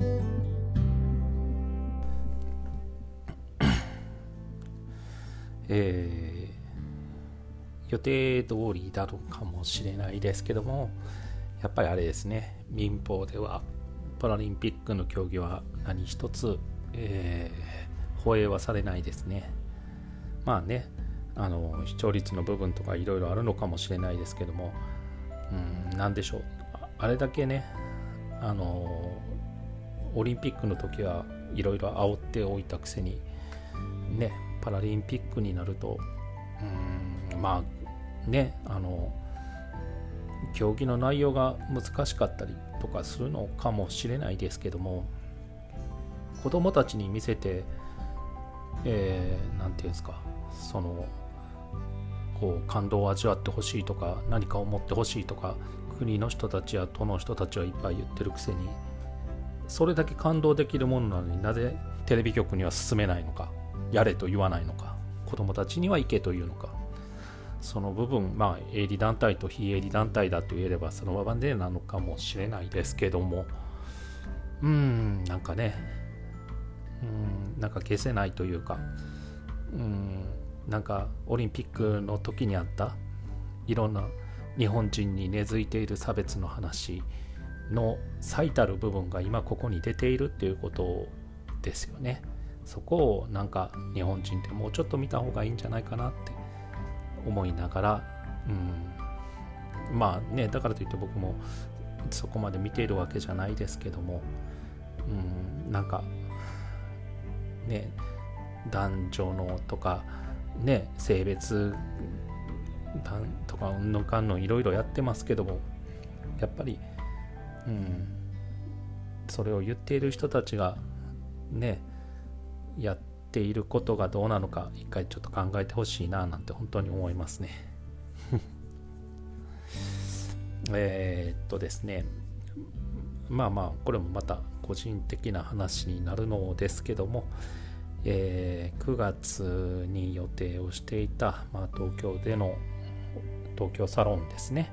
えー、予定通りだろうかもしれないですけどもやっぱりあれですね民放ではパラリンピックの競技は何一つ、えー、放映はされないですね。まあねあの視聴率の部分とかいろいろあるのかもしれないですけどもうん何でしょう。あれだけねあのオリンピックの時はいろいろ煽っておいたくせにねパラリンピックになるとうんまあねあの競技の内容が難しかったりとかするのかもしれないですけども子供たちに見せて何、えー、て言うんですかそのこう感動を味わってほしいとか何かを持ってほしいとか国の人たちや都の人たちはいっぱい言ってるくせにそれだけ感動できるものなのになぜテレビ局には進めないのかやれと言わないのか子どもたちには行けというのかその部分まあ営利団体と非営利団体だと言えればそのままでなのかもしれないですけどもうんなんかねうんなんか消せないというかうんなんかオリンピックの時にあったいろんな日本人に根付いている差別の話の最たる部分が今ここに出ているっていうことですよね。そこをなんか日本人ってもうちょっと見た方がいいんじゃないかなって思いながら、うん、まあねだからといって僕もそこまで見ているわけじゃないですけども、うん、なんかね男女のとかね性別とかうんのかんのいろいろやってますけどもやっぱり、うん、それを言っている人たちがねやっていることがどうなのか一回ちょっと考えてほしいななんて本当に思いますね。えっとですね。まあまあこれもまた個人的な話になるのですけども、えー、9月に予定をしていた、まあ、東京での東京サロンですね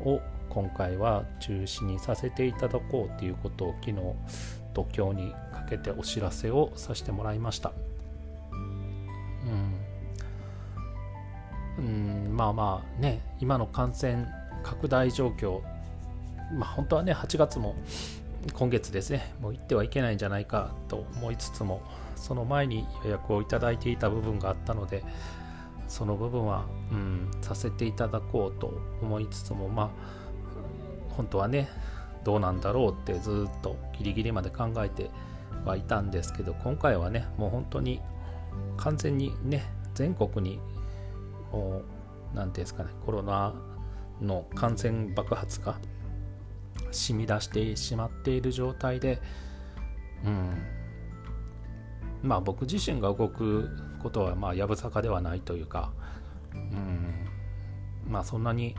を今回は中止にさせていただこうということを昨日東京にかけてお知らせをさせてもらいました。うん、うん、まあまあね今の感染拡大状況まあ本当はね8月も今月ですねもう行ってはいけないんじゃないかと思いつつもその前に予約をいただいていた部分があったのでその部分は、うん、させていただこうと思いつつもまあ本当はねどうなんだろうってずっとギリギリまで考えてはいたんですけど今回はねもう本当に完全にね全国に何ていうんですかねコロナの感染爆発が染み出してしまっている状態でうん。まあ僕自身が動くことはまあやぶさかではないというかうん。まあそんなに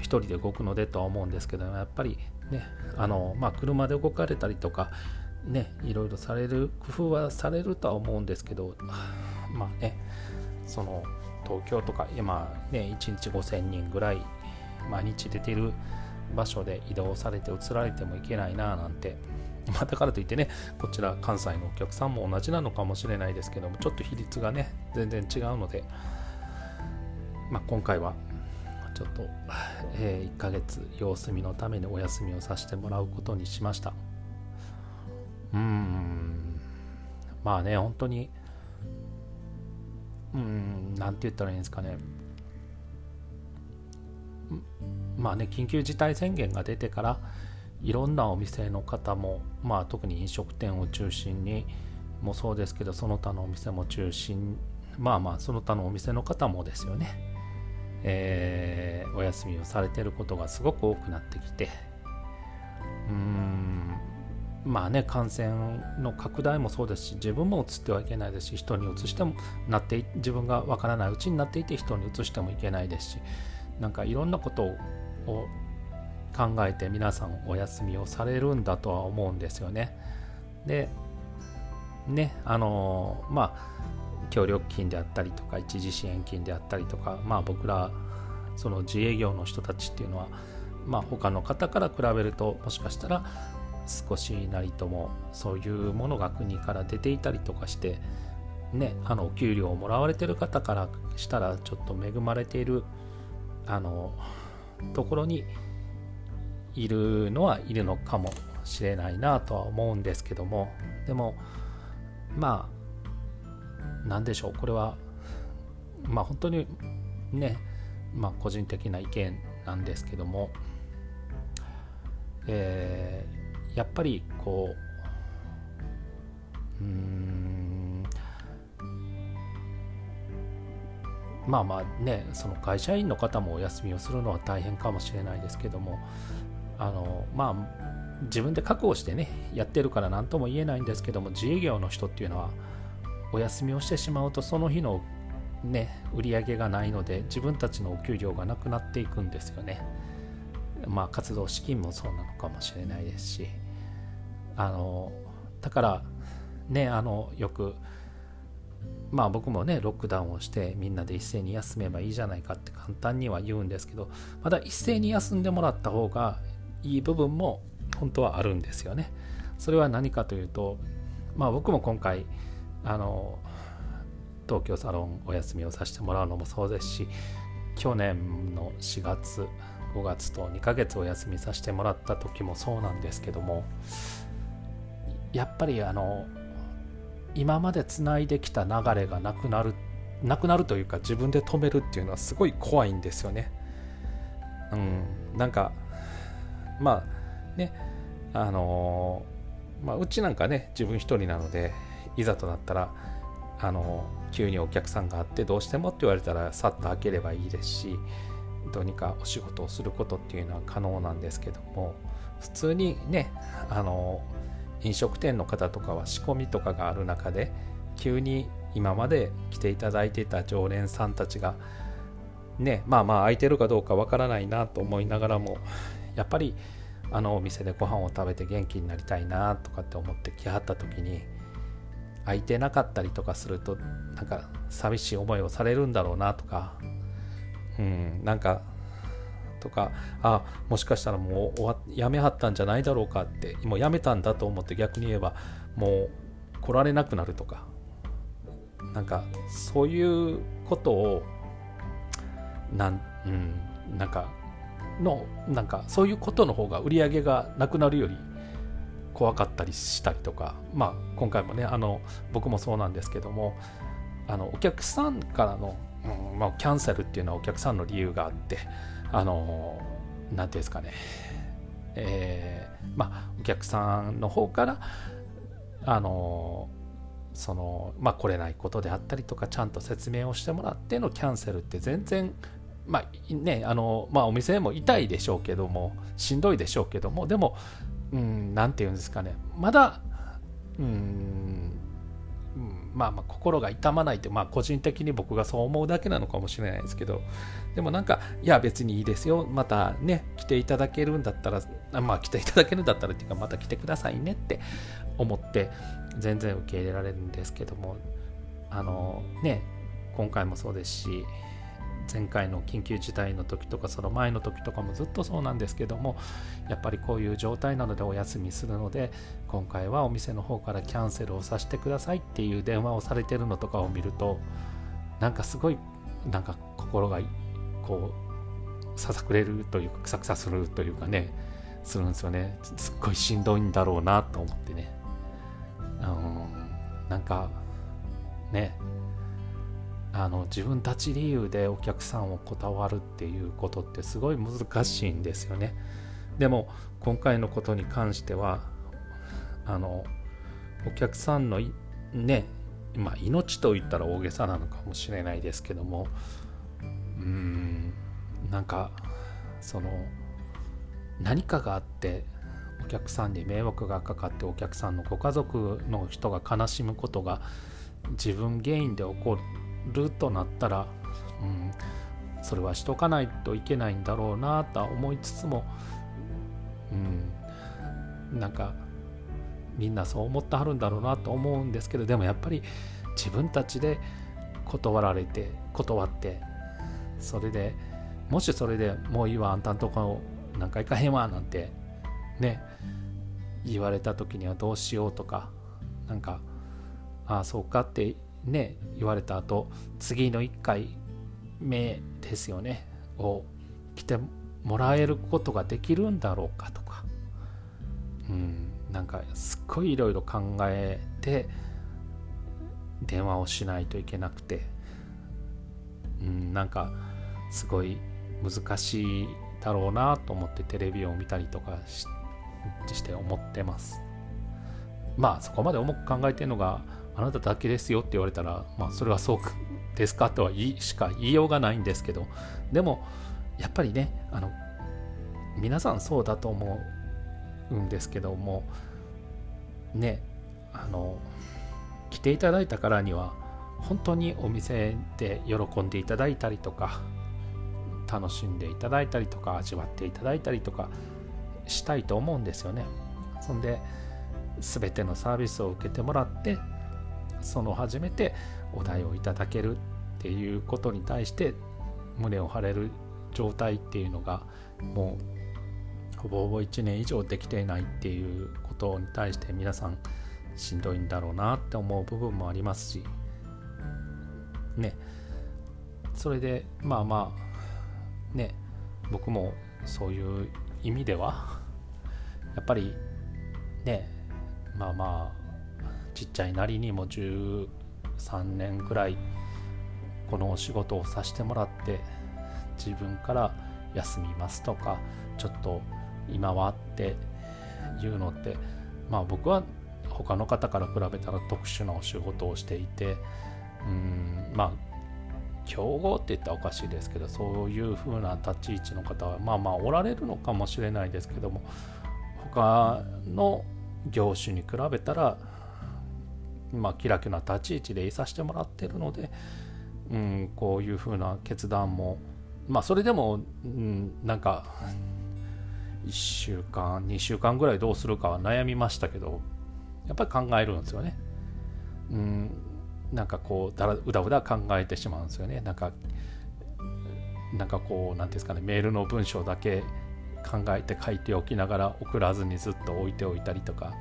1人で動くのでとは思うんですけどやっぱりねあの、まあ、車で動かれたりとかねいろいろされる工夫はされるとは思うんですけどまあねその東京とか今ね1日5000人ぐらい毎日出てる場所で移動されて移られてもいけないななんて。まあ、だからといってねこちら関西のお客さんも同じなのかもしれないですけどもちょっと比率がね全然違うので、まあ、今回はちょっと、えー、1ヶ月様子見のためにお休みをさせてもらうことにしました。うん。まあね本当にうん何て言ったらいいんですかね。まあね緊急事態宣言が出てからいろんなお店の方も、まあ、特に飲食店を中心にもそうですけどその他のお店も中心まあまあその他のお店の方もですよね。えー、お休みをされてることがすごく多くなってきてうーんまあね感染の拡大もそうですし自分も移ってはいけないですし人に移してもなって自分がわからないうちになっていて人に移してもいけないですしなんかいろんなことを考えて皆さんお休みをされるんだとは思うんですよね。でねあのまあ協力金であったりとか一時支援金であったりとかまあ僕らその自営業の人たちっていうのはまあ他の方から比べるともしかしたら少しなりともそういうものが国から出ていたりとかしてねあのお給料をもらわれてる方からしたらちょっと恵まれているあのところにいるのはいるのかもしれないなとは思うんですけどもでもまあ何でしょう。これはまあ本当にねまあ個人的な意見なんですけども、えー、やっぱりこううんまあまあねその会社員の方もお休みをするのは大変かもしれないですけどもあのまあ自分で覚悟してねやってるから何とも言えないんですけども自営業の人っていうのはお休みをしてしまうとその日のね売り上げがないので自分たちのお給料がなくなっていくんですよねまあ活動資金もそうなのかもしれないですしあのだからねあのよくまあ僕もねロックダウンをしてみんなで一斉に休めばいいじゃないかって簡単には言うんですけどまだ一斉に休んでもらった方がいい部分も本当はあるんですよね。それは何かというと、まあ、僕も今回あの東京サロンお休みをさせてもらうのもそうですし去年の4月5月と2ヶ月お休みさせてもらった時もそうなんですけどもやっぱりあの今までつないできた流れがなくなるなくなるというか自分で止めるっていうのはすごい怖いんですよね。うん、なんかまあねあのまあ、うちなんかね自分一人なのでいざとなったらあの急にお客さんがあってどうしてもって言われたらさっと開ければいいですしどうにかお仕事をすることっていうのは可能なんですけども普通にねあの飲食店の方とかは仕込みとかがある中で急に今まで来ていただいていた常連さんたちがねまあまあ空いてるかどうかわからないなと思いながらもやっぱりあのお店でご飯を食べて元気になりたいなとかって思って来はった時に空いてなかったりとかするとなんか寂しい思いをされるんだろうなとか。うんなんかとかあもしかしたらもうやめはったんじゃないだろうかってもうやめたんだと思って逆に言えばもう来られなくなるとか。なんかそういうことをなん、うん、なんかのなんかそういうことの方が売り上げがなくなるより怖かったりしたりとかまあ今回もねあの僕もそうなんですけどもあのお客さんからの、うんまあ、キャンセルっていうのはお客さんの理由があってあの何て言うんですかね。えー、まあお客さんの方からあのそのまあ来れないことであったりとかちゃんと説明をしてもらってのキャンセルって全然まあねあのまあお店も痛いでしょうけどもしんどいでしょうけどもでもうん何て言うんですかね。まだうんまあまあ心が痛まないってまあ個人的に僕がそう思うだけなのかもしれないですけどでもなんかいや別にいいですよ。またね来ていただけるんだったらまあ来ていただけるんだったらっていうかまた来てくださいねって思って全然受け入れられるんですけどもあのね今回もそうですし前回の緊急事態の時とかその前の時とかもずっとそうなんですけどもやっぱりこういう状態なのでお休みするので今回はお店の方からキャンセルをさせてくださいっていう電話をされてるのとかを見るとなんかすごいなんか心がこうささくれるというかくさくさするというかねするんですよね。すっごいしんどいんだろうなと思ってね。うんなんかねあの自分たち理由でお客さんを断るっていうことってすごい難しいんですよね。でも今回のことに関してはあのお客さんのねまあ命と言ったら大げさなのかもしれないですけどもうんなんかその何かがあってお客さんに迷惑がかかってお客さんのご家族の人が悲しむことが自分原因で起こるるとなったら、うん、それはしとかないといけないんだろうなとは思いつつも、うん、なんかみんなそう思ってはるんだろうなと思うんですけどでもやっぱり自分たちで断られて断ってそれでもしそれでもういいわあんたんとこ何回かへんわなんてね言われた時にはどうしようとかなんかああそうかってね言われた後次の1回目ですよねを来てもらえることができるんだろうかとか。うんなんかすっごいいろいろ考えて電話をしないといけなくて。うんなんかすごい難しいだろうなと思ってテレビを見たりとかして思ってます。まあそこまで重く考えてるのがあなただけですよって言われたらまあそれはそうですかとは言いしか言いようがないんですけどでもやっぱりねあの皆さんそうだと思うんですけどもねあの来ていただいたからには本当にお店で喜んでいただいたりとか楽しんでいただいたりとか味わっていただいたりとかしたいと思うんですよね。そんで全てのサービスを受けてもらってその初めてお題をいただけるっていうことに対して胸を張れる状態っていうのがもうほぼほぼ1年以上できていないっていうことに対して皆さんしんどいんだろうなって思う部分もありますし。ね。それでまあまあね。僕もそういう意味ではやっぱりね。まあまあちっちゃいなりにも13年ぐらいこのお仕事をさせてもらって自分から休みますとかちょっと今はっていうのってまあ僕は他の方から比べたら特殊なお仕事をしていてうんまあ競合って言ったらおかしいですけどそういう風な立ち位置の方はまあまあおられるのかもしれないですけども他の業種に比べたらまあ気楽な立ち位置でいさせてもらってるので、うん、こういう風な決断もまあそれでも、うん、なんか1週間2週間ぐらいどうするかは悩みましたけどやっぱり考えるんですよね。うん、なんかこうだらうだうだ考えてしまうんですよね。なんかなんかこう何ていうんですかねメールの文章だけ考えて書いておきながら送らずにずっと置いておいたりとか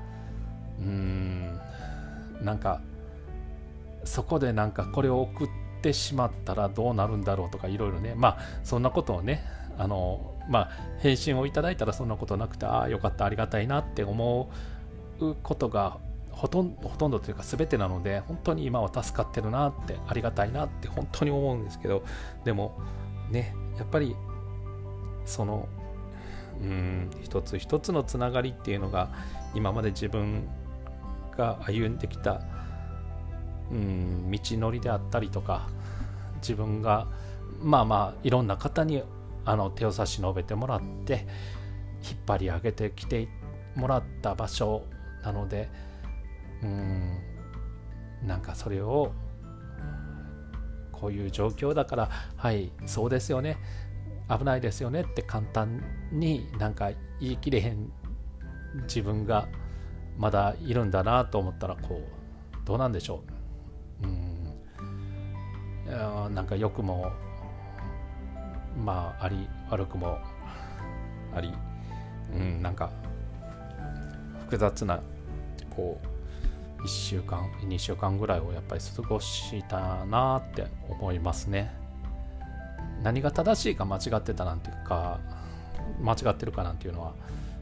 うんなんかそこでなんかこれを送ってしまったらどうなるんだろうとかいろいろね。まあそんなことをねあのまあ返信をいただいたらそんなことなくてああよかったありがたいなって思うことがほとんどほとんどというか全てなので本当に今は助かってるなってありがたいなって本当に思うんですけどでもねやっぱりそのうん一つ一つのつながりっていうのが今まで自分が歩んできたうん道のりであったりとか自分がまあまあいろんな方にあの手を差し伸べてもらって引っ張り上げてきてもらった場所なのでうんなんかそれをこういう状況だからはいそうですよね危ないですよねって簡単になんか言い切れへん自分がまだいるんだなと思ったらこうどうなんでしょう。うん。なんか良くもまああり悪くもありうんなんか複雑なこう1週間2週間ぐらいをやっぱり過ごしたなって思いますね。何が正しいか間違ってたなんていうか間違ってるかなんていうのは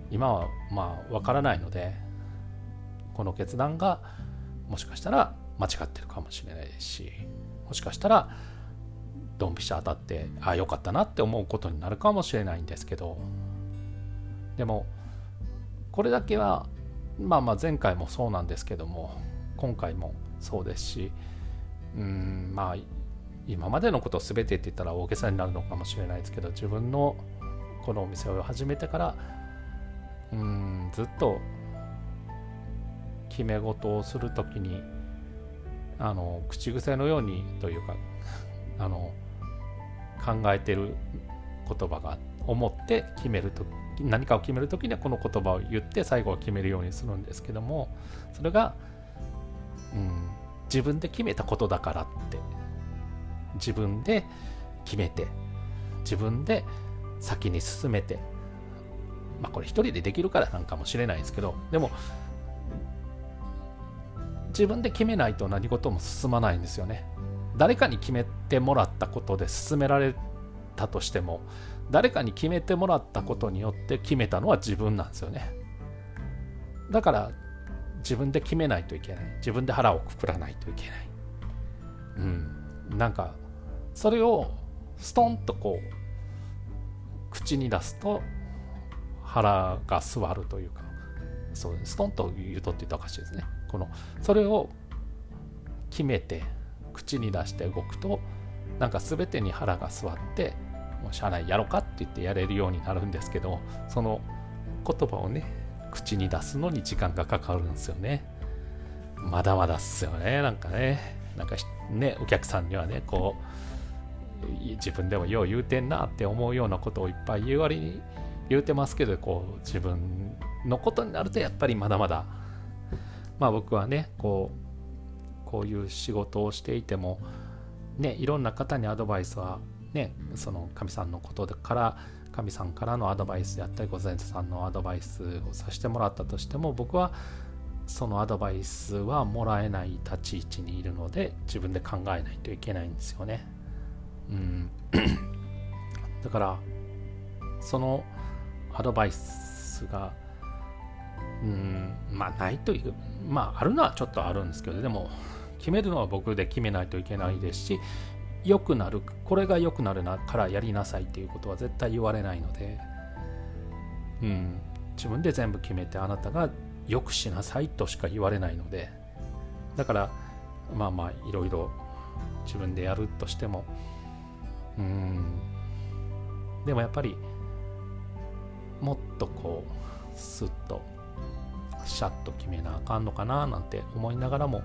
今はまあ分からないのでこの決断がもしかしたら間違ってるかもしれないですしもしかしたらドンピシャ当たってああよかったなって思うことになるかもしれないんですけどでもこれだけはまあまあ前回もそうなんですけども今回もそうですしうんまあ今までのことを全てって言ったら大げさになるのかもしれないですけど自分のこのお店を始めてからうんずっと決め事をする時にあの口癖のようにというか あの考えてる言葉が思って決めると何かを決める時にはこの言葉を言って最後は決めるようにするんですけどもそれが、うん、自分で決めたことだからって自分で決めて自分で先に進めてまあこれ一人でできるからなんかもしれないですけどでも自分で決めないと何事も進まないんですよね。誰かに決めてもらったことで進められたとしても誰かに決めてもらったことによって決めたのは自分なんですよね。だから自分で決めないといけない。自分で腹をくくらないといけない。うん。なんかそれをストンとこう口に出すと腹が座るというか。そうストンと言うとって言ったらおかしいですね。このそれを決めて口に出して動くとなんか全てに腹が座ってもう社内やろうかって言ってやれるようになるんですけどその言葉をね口に出すのに時間がかかるんですよね。まだまだっすよねなんかね。なんかねお客さんにはねこう自分でもよう言うてんなって思うようなことをいっぱい言う割に言うてますけどこう自分のことになるとやっぱりまだまだまあ僕はねこうこういう仕事をしていてもねいろんな方にアドバイスはねそのかみさんのことからかみさんからのアドバイスやったりご先祖さんのアドバイスをさせてもらったとしても僕はそのアドバイスはもらえない立ち位置にいるので自分で考えないといけないんですよね。うん、だからそのアドバイスがうんまあないというまああるのはちょっとあるんですけどでも決めるのは僕で決めないといけないですし良くなるこれが良くなるなからやりなさいっていうことは絶対言われないので、うん、自分で全部決めてあなたが良くしなさいとしか言われないのでだからまあまあいろいろ自分でやるとしてもうんでもやっぱりもっとこうスッとシャッと決めなあかんのかななんて思いながらも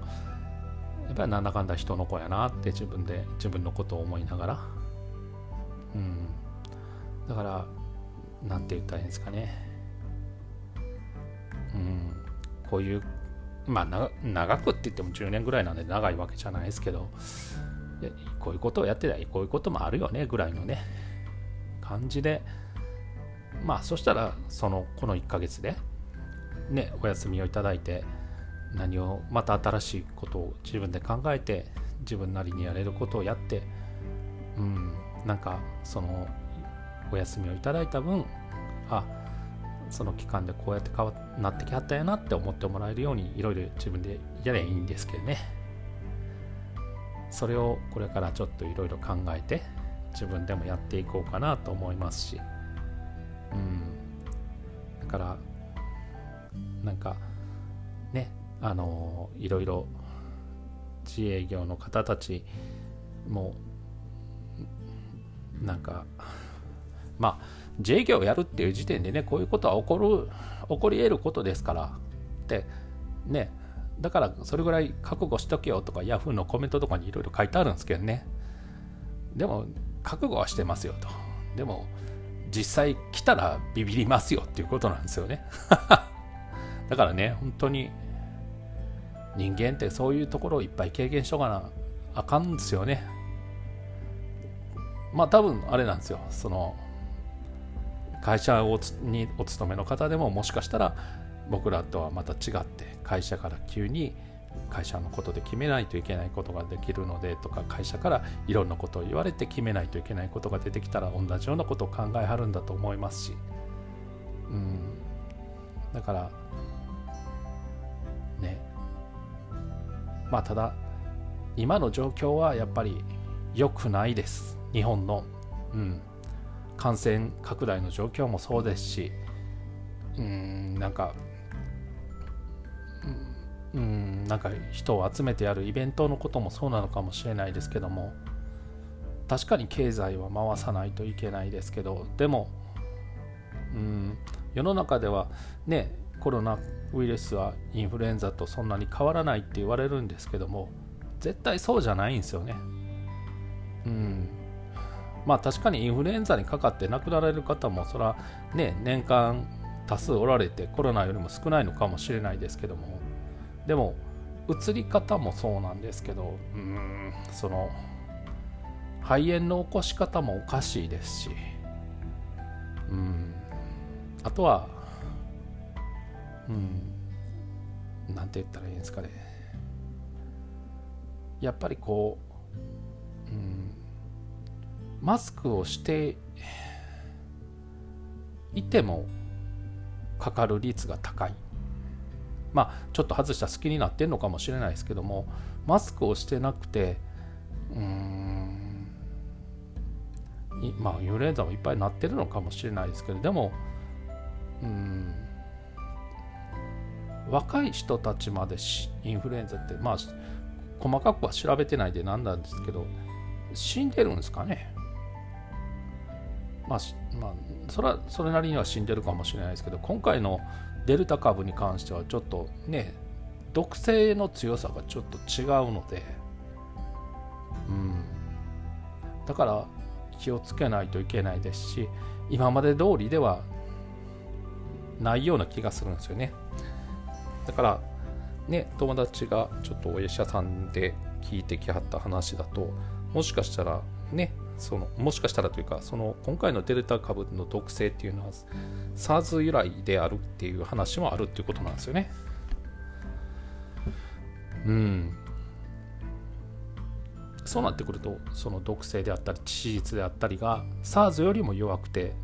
やっぱりなんだかんだ人の子やなって自分で自分のことを思いながら。うん。だからなんて言ったらいいんですかね。うん。こういうまあ長くって言っても10年ぐらいなんで長いわけじゃないですけどこういうことをやってたらこういうこともあるよねぐらいのね感じで。まあそしたらそのこの1ヶ月でねお休みをいただいて何をまた新しいことを自分で考えて自分なりにやれることをやってうんなんかそのお休みをいただいた分あその期間でこうやって変わなってきはったやなって思ってもらえるようにいろいろ自分でやりゃいいんですけどね。それをこれからちょっといろいろ考えて自分でもやっていこうかなと思いますし。うん。だからなんかねあのいろいろ自営業の方たちもなんかまあ自営業をやるっていう時点でねこういうことは起こる起こり得ることですからってねだからそれぐらい覚悟しとけよとか Yahoo のコメントとかにいろいろ書いてあるんですけどね。でも覚悟はしてますよと。でも実際来たらビビりますよっていうことなんですよね。だからね本当に人間ってそういうところをいっぱい経験しとかなあかんですよね。まあ多分あれなんですよ。その会社をにお勤めの方でももしかしたら僕らとはまた違って会社から急に会社のことで決めないといけないことができるのでとか会社からいろんなことを言われて決めないといけないことが出てきたら同じようなことを考えはるんだと思いますし。うん。だからね。まあただ今の状況はやっぱり良くないです。日本の。うん。感染拡大の状況もそうですし。うんなんかうんなんか人を集めてやるイベントのこともそうなのかもしれないですけども。確かに経済は回さないといけないですけど。でもうん世の中ではねコロナウイルスはインフルエンザとそんなに変わらないって言われるんですけども絶対そうじゃないんですよね。うんまあ確かにインフルエンザにかかって亡くなられる方もそらね年間多数おられてコロナよりも少ないのかもしれないですけどもでも移り方もそうなんですけどうんその肺炎の起こし方もおかしいですしうんあとはうん。なんて言ったらいいんですかね。やっぱりこう、うん、マスクをしていてもかかる率が高い。まあちょっと外した好きになってるのかもしれないですけどもマスクをしてなくてうんまあインフルエンザもいっぱいなってるのかもしれないですけどでもうん若い人たちまでインフルエンザってまあ細かくは調べてないでなんなんですけど死んでるんですかね。まあ、まあ、それはそれなりには死んでるかもしれないですけど今回のデルタ株に関してはちょっとね毒性の強さがちょっと違うので、うん、だから気をつけないといけないですし今まで通りではないような気がするんですよね。だからね友達がちょっとお医者さんで聞いてきはった話だともしかしたらねそのもしかしたらというかその今回のデルタ株の毒性っていうのは SARS 由来であるっていう話もあるっていうことなんですよね。うん。そうなってくるとその毒性であったり致死率であったりが SARS よりも弱くて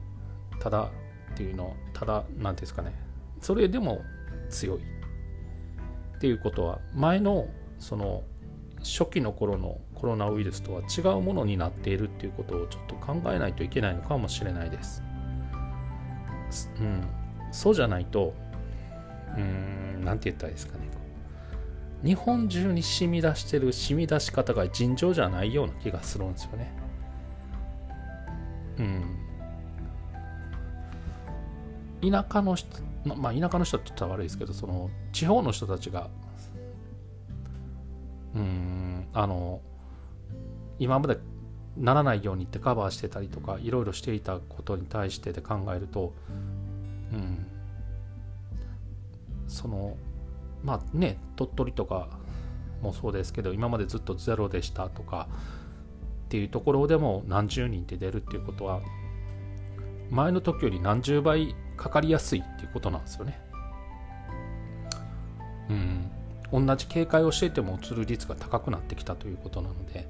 ただっていうのただ何ていうんですかねそれでも強いっていうことは前のその初期の頃のコロナウイルスとは違うものになっているっていうことをちょっと考えないといけないのかもしれないです。うん、そうじゃないと、うん、なんて言ったらいいですかね。日本中に染み出してる染み出し方が尋常じゃないような気がするんですよね。うん。田舎の人、まあ田舎の人って言ったら悪いですけど、その地方の人たちが、うん、あの、今までならないようにってカバーしてたりとかいろいろしていたことに対してで考えると、うん、そのまあね鳥取とかもそうですけど今までずっとゼロでしたとかっていうところでも何十人って出るっていうことは前の時より何十倍かかりやすいっていうことなんですよね。うん、同じ警戒をしていてもうつる率が高くなってきたということなので、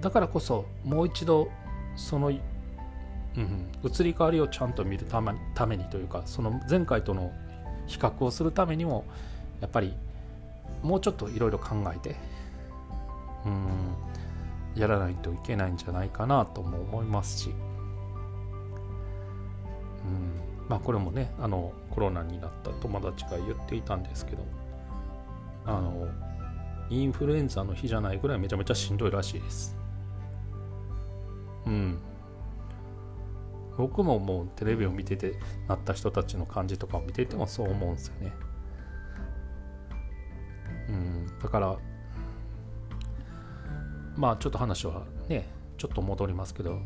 だからこそもう一度その、うん、移り変わりをちゃんと見るためためにというかその前回との比較をするためにもやっぱりもうちょっといろいろ考えてうんやらないといけないんじゃないかなとも思いますし、まあ、これもねあのコロナになった友達が言っていたんですけどあのインフルエンザの日じゃないぐらいめちゃめちゃしんどいらしいです。うん。僕ももうテレビを見ててなった人たちの感じとかを見ててもそう思うんですよね。うん、だからまあちょっと話はねちょっと戻りますけど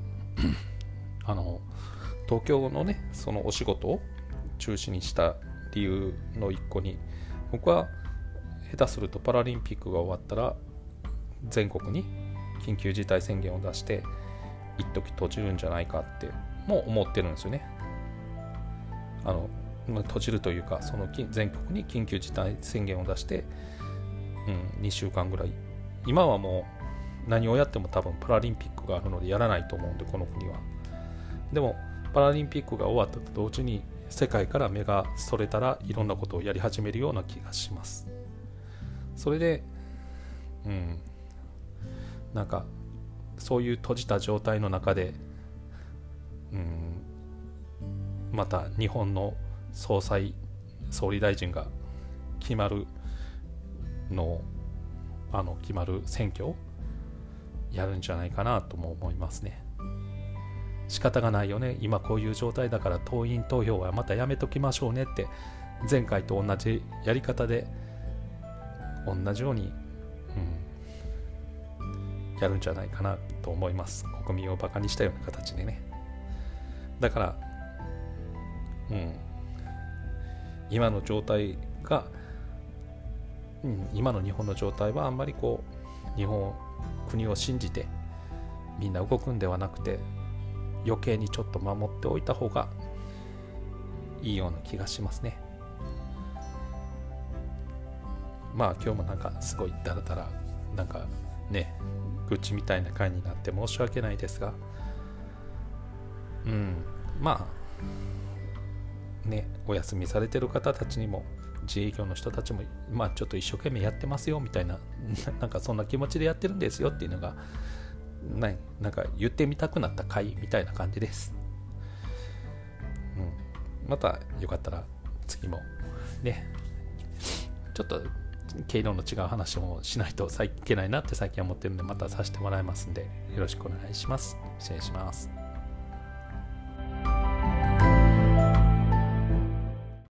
あの東京のねそのお仕事を中止にした理由の一個に僕は下手するとパラリンピックが終わったら全国に緊急事態宣言を出して一時閉じるんじゃないかっても思ってるんですよね。あの閉じるというかその全国に緊急事態宣言を出して、うん、2週間ぐらい今はもう何をやっても多分パラリンピックがあるのでやらないと思うんでこの国はでもパラリンピックが終わったと同時に世界から目がそれたらいろんなことをやり始めるような気がします。それでうんなんかそういう閉じた状態の中で、うん、また日本の総裁総理大臣が決まるのあの決まる選挙をやるんじゃないかなとも思いますね。仕方がないよね。今こういう状態だから党員投票はまたやめときましょうねって前回と同じやり方で同じようにやるんじゃないかなと思います。国民をバカにしたような形でね。だからうん今の状態が、うん、今の日本の状態はあんまりこう日本国を信じてみんな動くんではなくて余計にちょっと守っておいた方がいいような気がしますね。まあ今日もなんかすごいダラダラなんかね愚痴みたいな回になって申し訳ないですが。うんまあねお休みされてる方たちにも自営業の人たちもまあちょっと一生懸命やってますよみたいな なんかそんな気持ちでやってるんですよっていうのがなんか言ってみたくなった回みたいな感じです、うん、またよかったら次もね。ちょっと経路の違う話もしないといけないなって最近は思ってるんでまたさせてもらいますんでよろしくお願いします。失礼します。